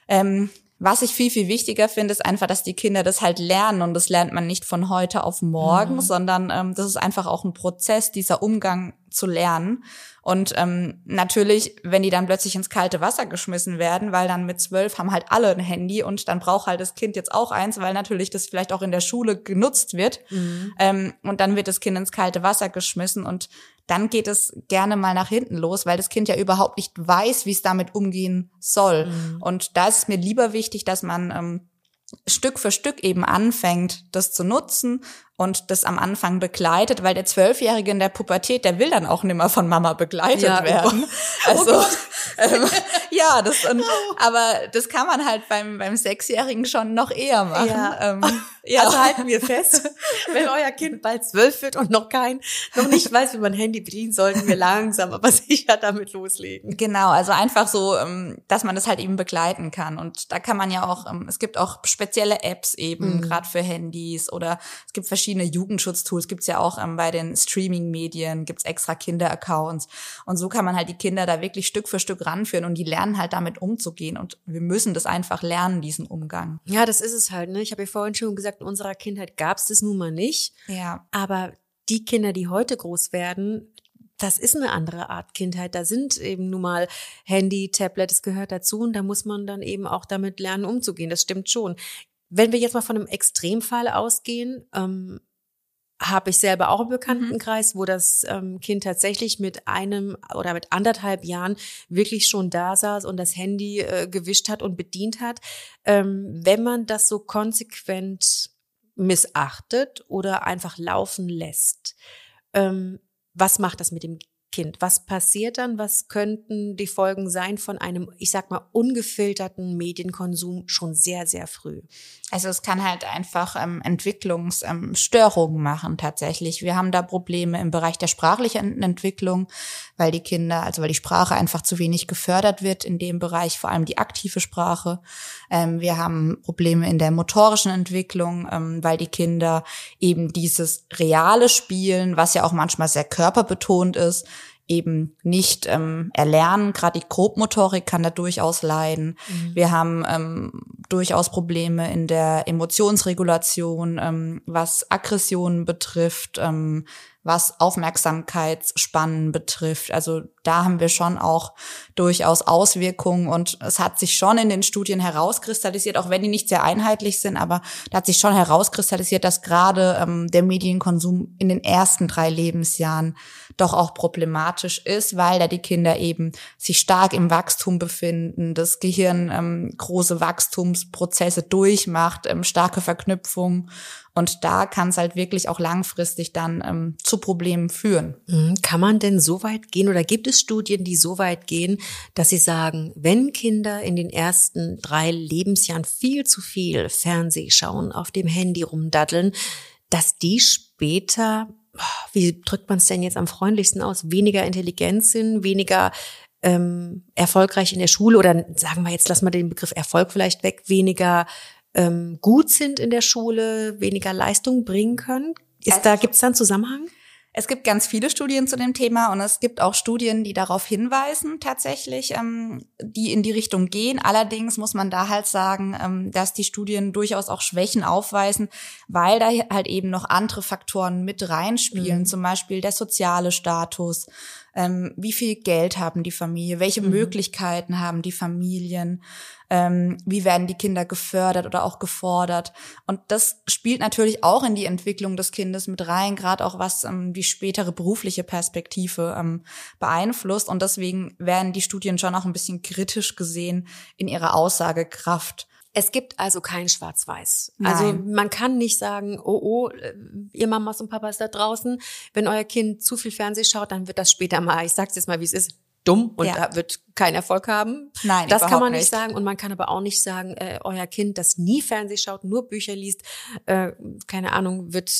Ja. Ähm, was ich viel, viel wichtiger finde, ist einfach, dass die Kinder das halt lernen und das lernt man nicht von heute auf morgen, mhm. sondern ähm, das ist einfach auch ein Prozess, dieser Umgang zu lernen. Und ähm, natürlich, wenn die dann plötzlich ins kalte Wasser geschmissen werden, weil dann mit zwölf haben halt alle ein Handy und dann braucht halt das Kind jetzt auch eins, weil natürlich das vielleicht auch in der Schule genutzt wird. Mhm. Ähm, und dann wird das Kind ins kalte Wasser geschmissen und dann geht es gerne mal nach hinten los, weil das Kind ja überhaupt nicht weiß, wie es damit umgehen soll. Mhm. Und da ist es mir lieber wichtig, dass man ähm, Stück für Stück eben anfängt, das zu nutzen und das am Anfang begleitet, weil der Zwölfjährige in der Pubertät, der will dann auch nicht mehr von Mama begleitet ja, oh werden. Oh also oh ähm, ja, das und, aber das kann man halt beim beim Sechsjährigen schon noch eher machen. Ja. Ähm, ja. Also halten wir fest, wenn euer Kind bald zwölf wird und noch kein, noch nicht weiß, wie man Handy bedienen, sollten wir langsam, aber sicher damit loslegen. Genau, also einfach so, ähm, dass man das halt eben begleiten kann. Und da kann man ja auch, ähm, es gibt auch spezielle Apps eben, mhm. gerade für Handys oder es gibt verschiedene Jugendschutztools, gibt's ja auch ähm, bei den Streaming-Medien, gibt's extra Kinderaccounts. Und so kann man halt die Kinder da wirklich Stück für Stück ranführen und die lernen halt damit umzugehen. Und wir müssen das einfach lernen, diesen Umgang. Ja, das ist es halt. Ne? Ich habe ja vorhin schon gesagt, in unserer Kindheit gab es das nun mal nicht. Ja. Aber die Kinder, die heute groß werden, das ist eine andere Art Kindheit. Da sind eben nun mal Handy, Tablet, das gehört dazu und da muss man dann eben auch damit lernen, umzugehen. Das stimmt schon. Wenn wir jetzt mal von einem Extremfall ausgehen, ähm, habe ich selber auch im Bekanntenkreis, mhm. wo das ähm, Kind tatsächlich mit einem oder mit anderthalb Jahren wirklich schon da saß und das Handy äh, gewischt hat und bedient hat. Ähm, wenn man das so konsequent missachtet oder einfach laufen lässt, ähm, was macht das mit dem Kind. Was passiert dann? Was könnten die Folgen sein von einem, ich sag mal, ungefilterten Medienkonsum schon sehr, sehr früh? Also es kann halt einfach ähm, Entwicklungsstörungen ähm, machen tatsächlich. Wir haben da Probleme im Bereich der sprachlichen Entwicklung, weil die Kinder, also weil die Sprache einfach zu wenig gefördert wird in dem Bereich, vor allem die aktive Sprache. Ähm, wir haben Probleme in der motorischen Entwicklung, ähm, weil die Kinder eben dieses reale Spielen, was ja auch manchmal sehr körperbetont ist, eben nicht ähm, erlernen. Gerade die Grobmotorik kann da durchaus leiden. Mhm. Wir haben ähm, durchaus Probleme in der Emotionsregulation, ähm, was Aggressionen betrifft, ähm, was Aufmerksamkeitsspannen betrifft. Also da haben wir schon auch durchaus Auswirkungen und es hat sich schon in den Studien herauskristallisiert, auch wenn die nicht sehr einheitlich sind, aber da hat sich schon herauskristallisiert, dass gerade ähm, der Medienkonsum in den ersten drei Lebensjahren doch auch problematisch ist, weil da die Kinder eben sich stark im Wachstum befinden, das Gehirn ähm, große Wachstumsprozesse durchmacht, ähm, starke Verknüpfungen und da kann es halt wirklich auch langfristig dann ähm, zu Problemen führen. Mhm. Kann man denn so weit gehen oder gibt es Studien, die so weit gehen, dass sie sagen, wenn Kinder in den ersten drei Lebensjahren viel zu viel Fernseh schauen, auf dem Handy rumdaddeln, dass die später, wie drückt man es denn jetzt am freundlichsten aus, weniger intelligent sind, weniger ähm, erfolgreich in der Schule oder sagen wir jetzt, lassen wir den Begriff Erfolg vielleicht weg, weniger ähm, gut sind in der Schule, weniger Leistung bringen können? Ist also, da gibt's da einen Zusammenhang? Es gibt ganz viele Studien zu dem Thema und es gibt auch Studien, die darauf hinweisen, tatsächlich, ähm, die in die Richtung gehen. Allerdings muss man da halt sagen, ähm, dass die Studien durchaus auch Schwächen aufweisen, weil da halt eben noch andere Faktoren mit reinspielen, mhm. zum Beispiel der soziale Status, ähm, wie viel Geld haben die Familie, welche mhm. Möglichkeiten haben die Familien, ähm, wie werden die Kinder gefördert oder auch gefordert. Und das spielt natürlich auch in die Entwicklung des Kindes mit rein, gerade auch was ähm, die spätere berufliche Perspektive ähm, beeinflusst. Und deswegen werden die Studien schon auch ein bisschen kritisch gesehen in ihrer Aussagekraft. Es gibt also kein Schwarz-Weiß. Also man kann nicht sagen, oh oh, äh, ihr Mamas und Papas da draußen, wenn euer Kind zu viel Fernseh schaut, dann wird das später mal, ich sag's jetzt mal, wie es ist, dumm und ja. wird keinen Erfolg haben. Nein, das kann man nicht sagen und man kann aber auch nicht sagen, äh, euer Kind, das nie Fernseh schaut, nur Bücher liest, äh, keine Ahnung, wird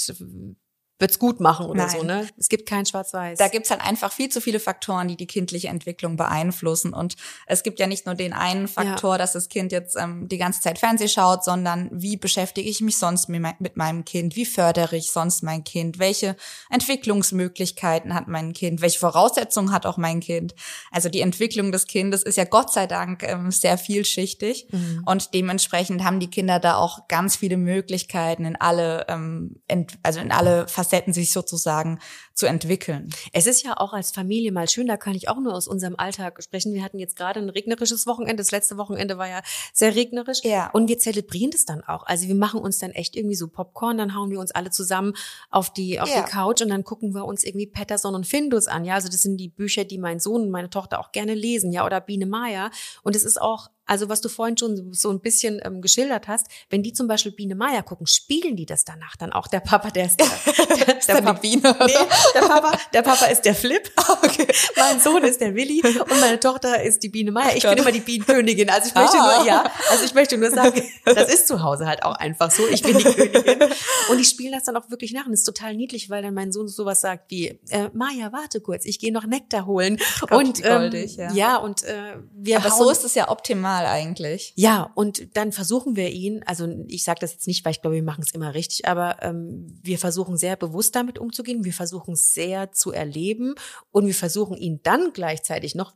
wird's gut machen oder Nein. so, ne? Es gibt kein Schwarz-Weiß. Da gibt's halt einfach viel zu viele Faktoren, die die kindliche Entwicklung beeinflussen. Und es gibt ja nicht nur den einen Faktor, ja. dass das Kind jetzt ähm, die ganze Zeit Fernseh schaut, sondern wie beschäftige ich mich sonst mit meinem Kind? Wie fördere ich sonst mein Kind? Welche Entwicklungsmöglichkeiten hat mein Kind? Welche Voraussetzungen hat auch mein Kind? Also die Entwicklung des Kindes ist ja Gott sei Dank ähm, sehr vielschichtig. Mhm. Und dementsprechend haben die Kinder da auch ganz viele Möglichkeiten in alle, ähm, also in alle Facetten Facetten sich sozusagen zu entwickeln. Es ist ja auch als Familie mal schön, da kann ich auch nur aus unserem Alltag sprechen. Wir hatten jetzt gerade ein regnerisches Wochenende, das letzte Wochenende war ja sehr regnerisch. Ja. Und wir zelebrieren das dann auch. Also wir machen uns dann echt irgendwie so Popcorn, dann hauen wir uns alle zusammen auf die, auf ja. die Couch und dann gucken wir uns irgendwie Patterson und Findus an. Ja, also das sind die Bücher, die mein Sohn und meine Tochter auch gerne lesen, ja, oder Biene Maya. Und es ist auch also was du vorhin schon so ein bisschen ähm, geschildert hast, wenn die zum Beispiel Biene Meier gucken, spielen die das danach dann auch? Der Papa, der ist der, der, ist der, der Papa, Biene. Nee, der Papa, der Papa ist der Flip. Okay. Mein Sohn ist der Willi und meine Tochter ist die Biene Meier. Ich bin immer die Bienenkönigin. Also ich möchte ah. nur, ja, also ich möchte nur sagen, das ist zu Hause halt auch einfach so. Ich bin die Königin. Und die spielen das dann auch wirklich nach. Und das ist total niedlich, weil dann mein Sohn sowas sagt wie, äh, Maja, warte kurz, ich gehe noch Nektar holen. Gott, und ähm, goldig, ja. ja, und äh, wir Aber so ist es ja optimal optimal eigentlich. Ja, und dann versuchen wir ihn, also ich sage das jetzt nicht, weil ich glaube, wir machen es immer richtig, aber ähm, wir versuchen sehr bewusst damit umzugehen, wir versuchen es sehr zu erleben und wir versuchen ihn dann gleichzeitig noch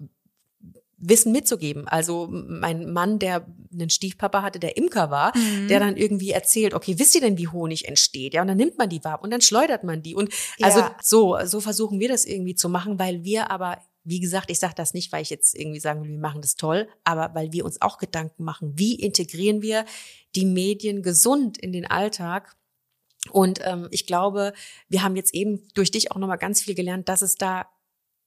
Wissen mitzugeben. Also mein Mann, der einen Stiefpapa hatte, der Imker war, mhm. der dann irgendwie erzählt, okay, wisst ihr denn, wie Honig entsteht? Ja, und dann nimmt man die Waben und dann schleudert man die. Und also ja. so, so versuchen wir das irgendwie zu machen, weil wir aber wie gesagt, ich sage das nicht, weil ich jetzt irgendwie sagen will, wir machen das toll, aber weil wir uns auch Gedanken machen, wie integrieren wir die Medien gesund in den Alltag. Und ähm, ich glaube, wir haben jetzt eben durch dich auch nochmal ganz viel gelernt, dass es da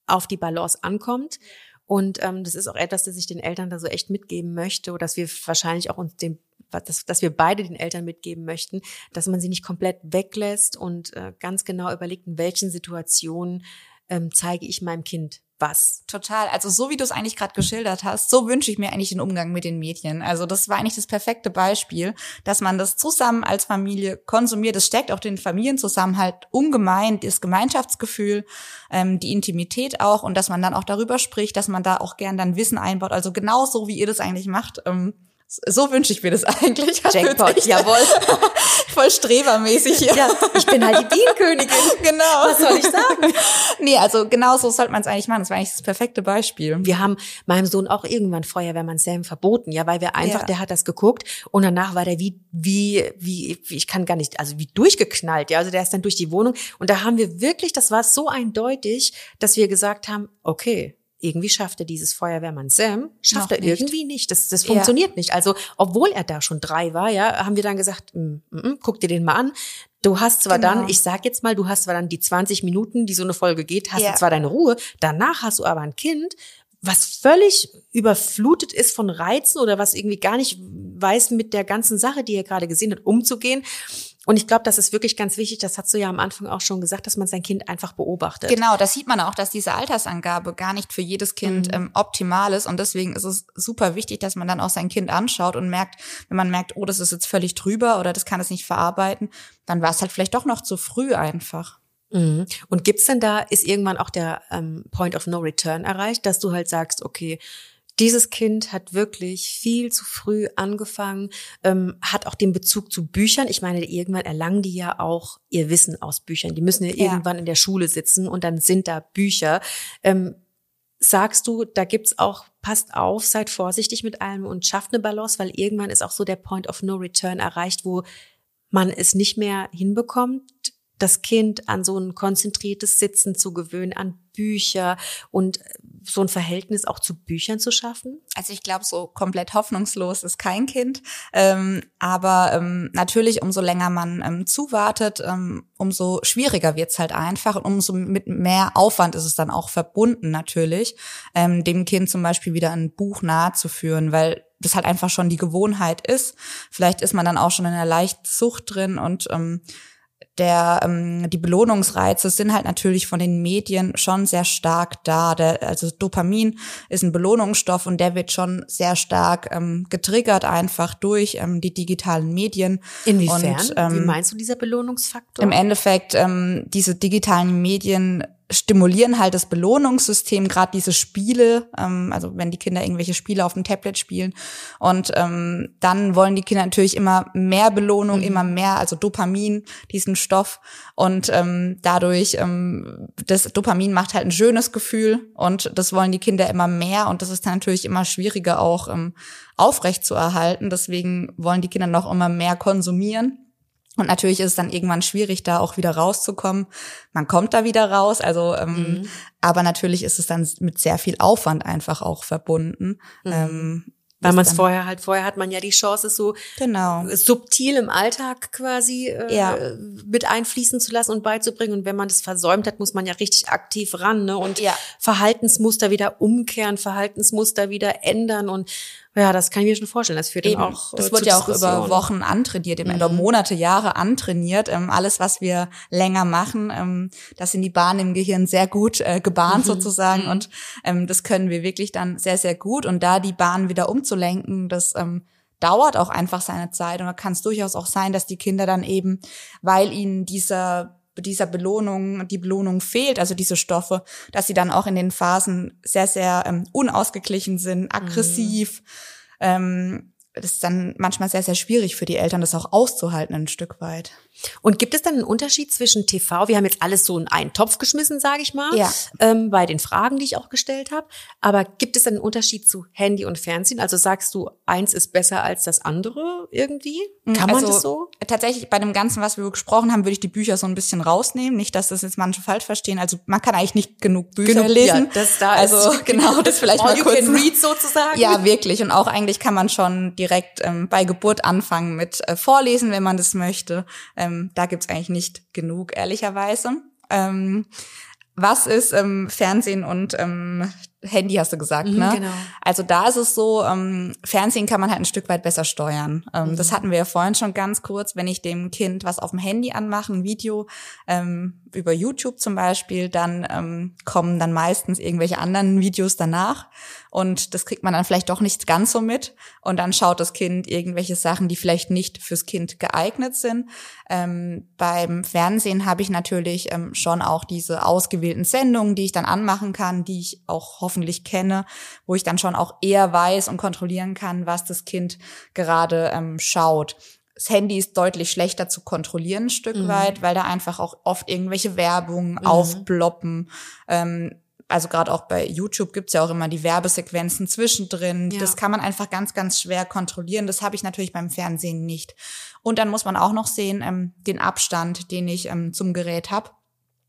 auf die Balance ankommt. Und ähm, das ist auch etwas, das ich den Eltern da so echt mitgeben möchte, oder dass wir wahrscheinlich auch uns dem, dass, dass wir beide den Eltern mitgeben möchten, dass man sie nicht komplett weglässt und äh, ganz genau überlegt, in welchen Situationen ähm, zeige ich meinem Kind was. Total. Also so wie du es eigentlich gerade geschildert hast, so wünsche ich mir eigentlich den Umgang mit den Medien. Also das war eigentlich das perfekte Beispiel, dass man das zusammen als Familie konsumiert. Das stärkt auch den Familienzusammenhalt ungemein, das Gemeinschaftsgefühl, ähm, die Intimität auch und dass man dann auch darüber spricht, dass man da auch gern dann Wissen einbaut. Also genauso wie ihr das eigentlich macht. Ähm, so wünsche ich mir das eigentlich. Jackpot, jawohl. Voll strebermäßig hier. Ja, ich bin halt die Bienenkönigin. Genau. Was soll ich sagen? nee, also genau so sollte man es eigentlich machen. Das war eigentlich das perfekte Beispiel. Wir haben meinem Sohn auch irgendwann Feuerwehrmann Sam verboten, ja, weil wir einfach, Ja. der hat das geguckt und danach war der wie, wie, wie, wie, ich kann gar nicht, also wie durchgeknallt, ja, also der ist dann durch die Wohnung und da haben wir wirklich, das war so eindeutig, dass wir gesagt haben, okay, irgendwie schafft er dieses Feuerwehrmann Sam, schafft Noch er nicht. irgendwie nicht. Das, das Ja. funktioniert nicht. Also, obwohl er da schon drei war, ja, haben wir dann gesagt, mm, mm, mm, guck dir den mal an. Du hast zwar Genau. dann, ich sag jetzt mal, du hast zwar dann die 20 Minuten, die so eine Folge geht, hast Ja. du zwar deine Ruhe, danach hast du aber ein Kind, was völlig überflutet ist von Reizen oder was irgendwie gar nicht weiß, mit der ganzen Sache, die er gerade gesehen hat, umzugehen. Und ich glaube, das ist wirklich ganz wichtig, das hast du ja am Anfang auch schon gesagt, dass man sein Kind einfach beobachtet. Genau, das sieht man auch, dass diese Altersangabe gar nicht für jedes Kind Mhm. ähm, optimal ist. Und deswegen ist es super wichtig, dass man dann auch sein Kind anschaut und merkt, wenn man merkt, oh, das ist jetzt völlig drüber oder das kann es nicht verarbeiten, dann war es halt vielleicht doch noch zu früh einfach. Mhm. Und gibt's denn da, ist irgendwann auch der ähm, Point of No Return erreicht, dass du halt sagst, okay, dieses Kind hat wirklich viel zu früh angefangen, ähm, hat auch den Bezug zu Büchern. Ich meine, irgendwann erlangen die ja auch ihr Wissen aus Büchern. Die müssen ja, Ja. irgendwann in der Schule sitzen und dann sind da Bücher. Ähm, sagst du, da gibt's auch, passt auf, seid vorsichtig mit allem und schafft eine Balance, weil irgendwann ist auch so der Point of No Return erreicht, wo man es nicht mehr hinbekommt, das Kind an so ein konzentriertes Sitzen zu gewöhnen, an Bücher und so ein Verhältnis auch zu Büchern zu schaffen? Also ich glaube, so komplett hoffnungslos ist kein Kind. Ähm, aber ähm, natürlich, umso länger man ähm, zuwartet, ähm, umso schwieriger wird's halt einfach und umso mit mehr Aufwand ist es dann auch verbunden natürlich, ähm, dem Kind zum Beispiel wieder ein Buch nahezuführen, weil das halt einfach schon die Gewohnheit ist. Vielleicht ist man dann auch schon in einer leichten Sucht drin und ähm, der ähm, die Belohnungsreize sind halt natürlich von den Medien schon sehr stark da. Der, also Dopamin ist ein Belohnungsstoff und der wird schon sehr stark ähm, getriggert einfach durch ähm, die digitalen Medien. Inwiefern? Und, ähm, Wie meinst du dieser Belohnungsfaktor? Im Endeffekt, ähm, diese digitalen Medien stimulieren halt das Belohnungssystem, gerade diese Spiele, ähm, also wenn die Kinder irgendwelche Spiele auf dem Tablet spielen. Und ähm, dann wollen die Kinder natürlich immer mehr Belohnung, immer mehr, also Dopamin, diesen Stoff. Und ähm, dadurch, ähm, das Dopamin macht halt ein schönes Gefühl und das wollen die Kinder immer mehr. Und das ist dann natürlich immer schwieriger auch ähm, aufrecht zu erhalten. Deswegen wollen die Kinder noch immer mehr konsumieren. Und natürlich ist es dann irgendwann schwierig, da auch wieder rauszukommen. Man kommt da wieder raus, also ähm, aber natürlich ist es dann mit sehr viel Aufwand einfach auch verbunden. Ähm, Weil man es vorher halt, vorher hat man ja die Chance, es so Genau. subtil im Alltag quasi äh, Ja. mit einfließen zu lassen und beizubringen. Und wenn man das versäumt hat, muss man ja richtig aktiv ran ne? und Ja. Verhaltensmuster wieder umkehren, Verhaltensmuster wieder ändern. Und ja, das kann ich mir schon vorstellen. Das führt Eben, auch. das äh, wird ja auch über. Mhm. Wochen antrainiert, eben, oder Monate, Jahre antrainiert. Ähm, alles, was wir länger machen, ähm, das sind die Bahnen im Gehirn sehr gut äh, Mhm. gebahnt sozusagen. Und ähm, das können wir wirklich dann sehr, sehr gut. Und da die Bahn wieder umzulenken, das ähm, dauert auch einfach seine Zeit. Und da kann es durchaus auch sein, dass die Kinder dann eben, weil ihnen dieser dieser Belohnung, die Belohnung fehlt, also diese Stoffe, dass sie dann auch in den Phasen sehr, sehr ähm, unausgeglichen sind, aggressiv. Ähm, das ist dann manchmal sehr, sehr schwierig für die Eltern, das auch auszuhalten ein Stück weit. Und gibt es dann einen Unterschied zwischen TV? Wir haben jetzt alles so in einen Topf geschmissen, sage ich mal, Ja. ähm, bei den Fragen, die ich auch gestellt habe. Aber gibt es dann einen Unterschied zu Handy und Fernsehen? Also sagst du, eins ist besser als das andere irgendwie? Kann man also, das so? Tatsächlich bei dem Ganzen, was wir gesprochen haben, würde ich die Bücher so ein bisschen rausnehmen. Nicht, dass das jetzt manche falsch verstehen. Also man kann eigentlich nicht genug Bücher Genug, lesen. ja, das da also ist- genau, das vielleicht mal you kurz. can read sozusagen? Ja, wirklich. Und auch eigentlich kann man schon direkt ähm, bei Geburt anfangen mit äh, Vorlesen, wenn man das möchte. Ähm, da gibt's eigentlich nicht genug, ehrlicherweise. Ähm, was ist ähm, Fernsehen und ähm, Handy, hast du gesagt, Mhm, ne? genau. Also da ist es so, ähm, Fernsehen kann man halt ein Stück weit besser steuern. Ähm, Das hatten wir ja vorhin schon ganz kurz, wenn ich dem Kind was auf dem Handy anmache, ein Video ähm, über YouTube zum Beispiel, dann ähm, kommen dann meistens irgendwelche anderen Videos danach und das kriegt man dann vielleicht doch nicht ganz so mit und dann schaut das Kind irgendwelche Sachen, die vielleicht nicht fürs Kind geeignet sind. Ähm, beim Fernsehen habe ich natürlich ähm, schon auch diese ausgewählten Sendungen, die ich dann anmachen kann, die ich auch hoffentlich kenne, wo ich dann schon auch eher weiß und kontrollieren kann, was das Kind gerade ähm, schaut. das Handy ist deutlich schlechter zu kontrollieren, ein Stück mhm. weit, weil da einfach auch oft irgendwelche Werbungen mhm. aufploppen. Ähm, also gerade auch bei YouTube gibt's ja auch immer die Werbesequenzen zwischendrin. Ja. Das kann man einfach ganz, ganz schwer kontrollieren. Das habe ich natürlich beim Fernsehen nicht. Und dann muss man auch noch sehen, ähm, den Abstand, den ich ähm, zum Gerät habe.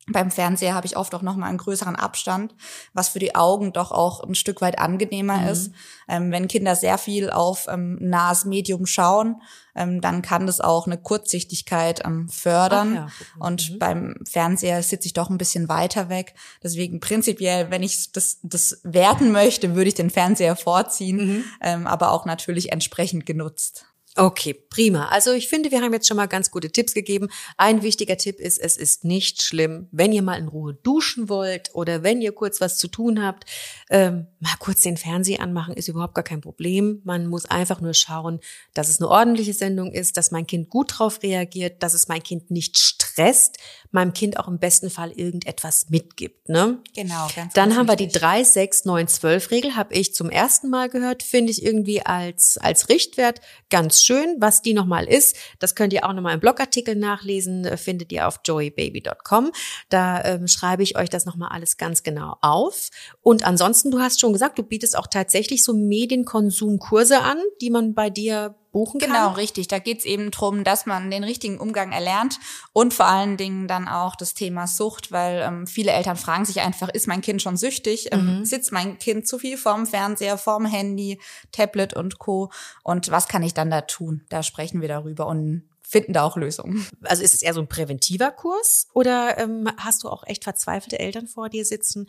Beim Fernseher habe ich oft auch noch mal einen größeren Abstand, was für die Augen doch auch ein Stück weit angenehmer mhm. ist. Ähm, wenn Kinder sehr viel auf ähm, nahes Medium schauen, ähm, dann kann das auch eine Kurzsichtigkeit ähm, fördern. Ja. Und mhm. beim Fernseher sitze ich doch ein bisschen weiter weg. Deswegen prinzipiell, wenn ich das, das werten möchte, würde ich den Fernseher vorziehen, mhm. ähm, aber auch natürlich entsprechend genutzt. Okay, prima. Also ich finde, wir haben jetzt schon mal ganz gute Tipps gegeben. Ein wichtiger Tipp ist, es ist nicht schlimm, wenn ihr mal in Ruhe duschen wollt oder wenn ihr kurz was zu tun habt, ähm, mal kurz den Fernseher anmachen, ist überhaupt gar kein Problem. Man muss einfach nur schauen, dass es eine ordentliche Sendung ist, dass mein Kind gut drauf reagiert, dass es mein Kind nicht stresst, meinem Kind auch im besten Fall irgendetwas mitgibt. Ne? Genau. Ganz Dann ganz haben wichtig. wir die 3, 6, 9, 12 Regel, habe ich zum ersten Mal gehört, finde ich irgendwie als, als Richtwert ganz schön. Was die nochmal ist, das könnt ihr auch nochmal im Blogartikel nachlesen, äh, findet ihr auf joybaby.com. Da ähm, schreibe ich euch das nochmal alles ganz genau auf. Und ansonsten, du hast schon gesagt, du bietest auch tatsächlich so Medienkonsumkurse an, die man bei dir buchen kann. Genau, richtig. Da geht's eben drum, dass man den richtigen Umgang erlernt und vor allen Dingen dann auch das Thema Sucht, weil ähm, viele Eltern fragen sich einfach, ist mein Kind schon süchtig? Ähm, mhm. Sitzt mein Kind zu viel vorm Fernseher, vorm Handy, Tablet und Co. Und was kann ich dann da tun? Da sprechen wir darüber und finden da auch Lösungen. Also ist es eher so ein präventiver Kurs oder ähm, hast du auch echt verzweifelte Eltern vor dir sitzen,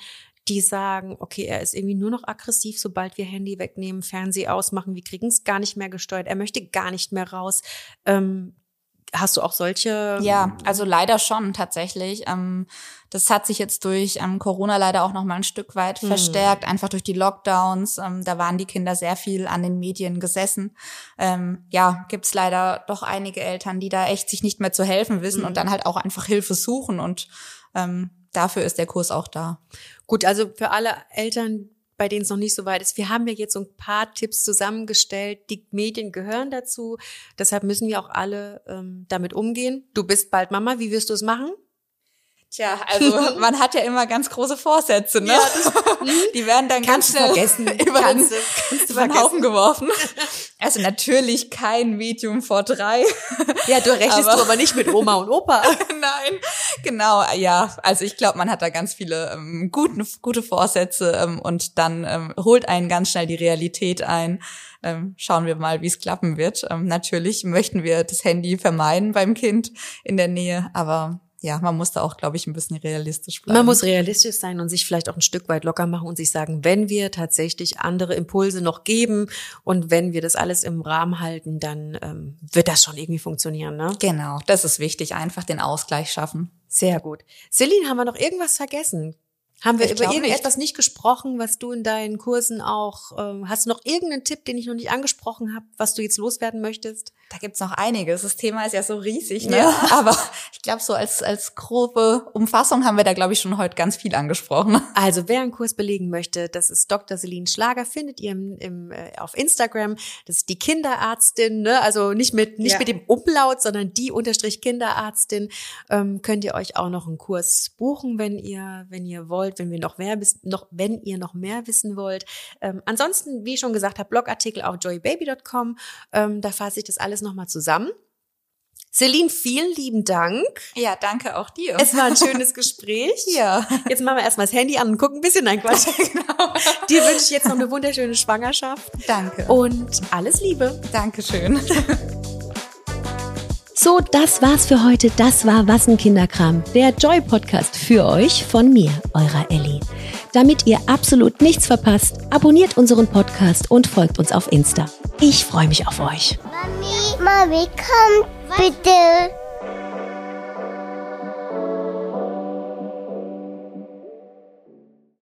die sagen, okay, er ist irgendwie nur noch aggressiv, sobald wir Handy wegnehmen, Fernseher ausmachen, wir kriegen es gar nicht mehr gesteuert, er möchte gar nicht mehr raus. Ähm, hast du auch solche? Ja, also leider schon tatsächlich. Ähm, das hat sich jetzt durch ähm, Corona leider auch noch mal ein Stück weit hm. verstärkt, einfach durch die Lockdowns. Ähm, da waren die Kinder sehr viel an den Medien gesessen. Ähm, ja, gibt's leider doch einige Eltern, die da echt sich nicht mehr zu helfen wissen hm. und dann halt auch einfach Hilfe suchen und ähm, dafür ist der Kurs auch da. Gut, also für alle Eltern, bei denen es noch nicht so weit ist. Wir haben ja jetzt so ein paar Tipps zusammengestellt. Die Medien gehören dazu. Deshalb müssen wir auch alle ähm, damit umgehen. Du bist bald Mama. Wie wirst du es machen? Tja, also man hat ja immer ganz große Vorsätze, ne? Ja, das, die werden dann kannst ganz schnell vergessen. über, kannst den, kannst über den Haufen geworfen. Also natürlich kein Medium vor drei. Ja, du rechnest aber, du aber nicht mit Oma und Opa. Nein, genau, ja. Also ich glaube, man hat da ganz viele ähm, guten, gute Vorsätze ähm, und dann ähm, holt einen ganz schnell die Realität ein. Ähm, schauen wir mal, wie es klappen wird. Ähm, natürlich möchten wir das Handy vermeiden beim Kind in der Nähe, aber ja, man muss da auch, glaube ich, ein bisschen realistisch bleiben. Man muss realistisch sein und sich vielleicht auch ein Stück weit locker machen und sich sagen, wenn wir tatsächlich andere Impulse noch geben und wenn wir das alles im Rahmen halten, dann ähm, wird das schon irgendwie funktionieren, ne? Genau, das ist wichtig, einfach den Ausgleich schaffen. Sehr gut. Celine, haben wir noch irgendwas vergessen? Haben wir ich über irgendetwas nicht. nicht. gesprochen, was du in deinen Kursen auch, ähm, hast du noch irgendeinen Tipp, den ich noch nicht angesprochen habe, was du jetzt loswerden möchtest? Da gibt's noch einiges. Das Thema ist ja so riesig, ne? Ja. Aber ich glaube, so als, als grobe Umfassung haben wir da, glaube ich, schon heute ganz viel angesprochen. Also wer einen Kurs belegen möchte, das ist Dr. Celine Schlager, findet ihr im, im, äh, auf Instagram. Das ist die Kinderärztin, ne? Also nicht mit, nicht ja. mit dem Umlaut, sondern die unterstrich Kinderärztin. Ähm, könnt ihr euch auch noch einen Kurs buchen, wenn ihr, wenn ihr wollt, wenn wir noch mehr noch, wenn ihr noch mehr wissen wollt. Ähm, ansonsten, wie ich schon gesagt habe, Blogartikel auf joybaby.com. Ähm, da fasse ich das alles nochmal zusammen. Celine, vielen lieben Dank. Ja, danke auch dir. Es war ein schönes Gespräch. ja. Jetzt machen wir erstmal das Handy an und gucken ein bisschen. Nein, Quatsch. genau. Dir wünsche ich jetzt noch eine wunderschöne Schwangerschaft. Danke. Und alles Liebe. Dankeschön. So, das war's für heute. Das war Was ein Kinderkram, der Joy-Podcast für euch von mir, eurer Ellie. Damit ihr absolut nichts verpasst, abonniert unseren Podcast und folgt uns auf Insta. Ich freue mich auf euch. Mami, Mami, komm bitte.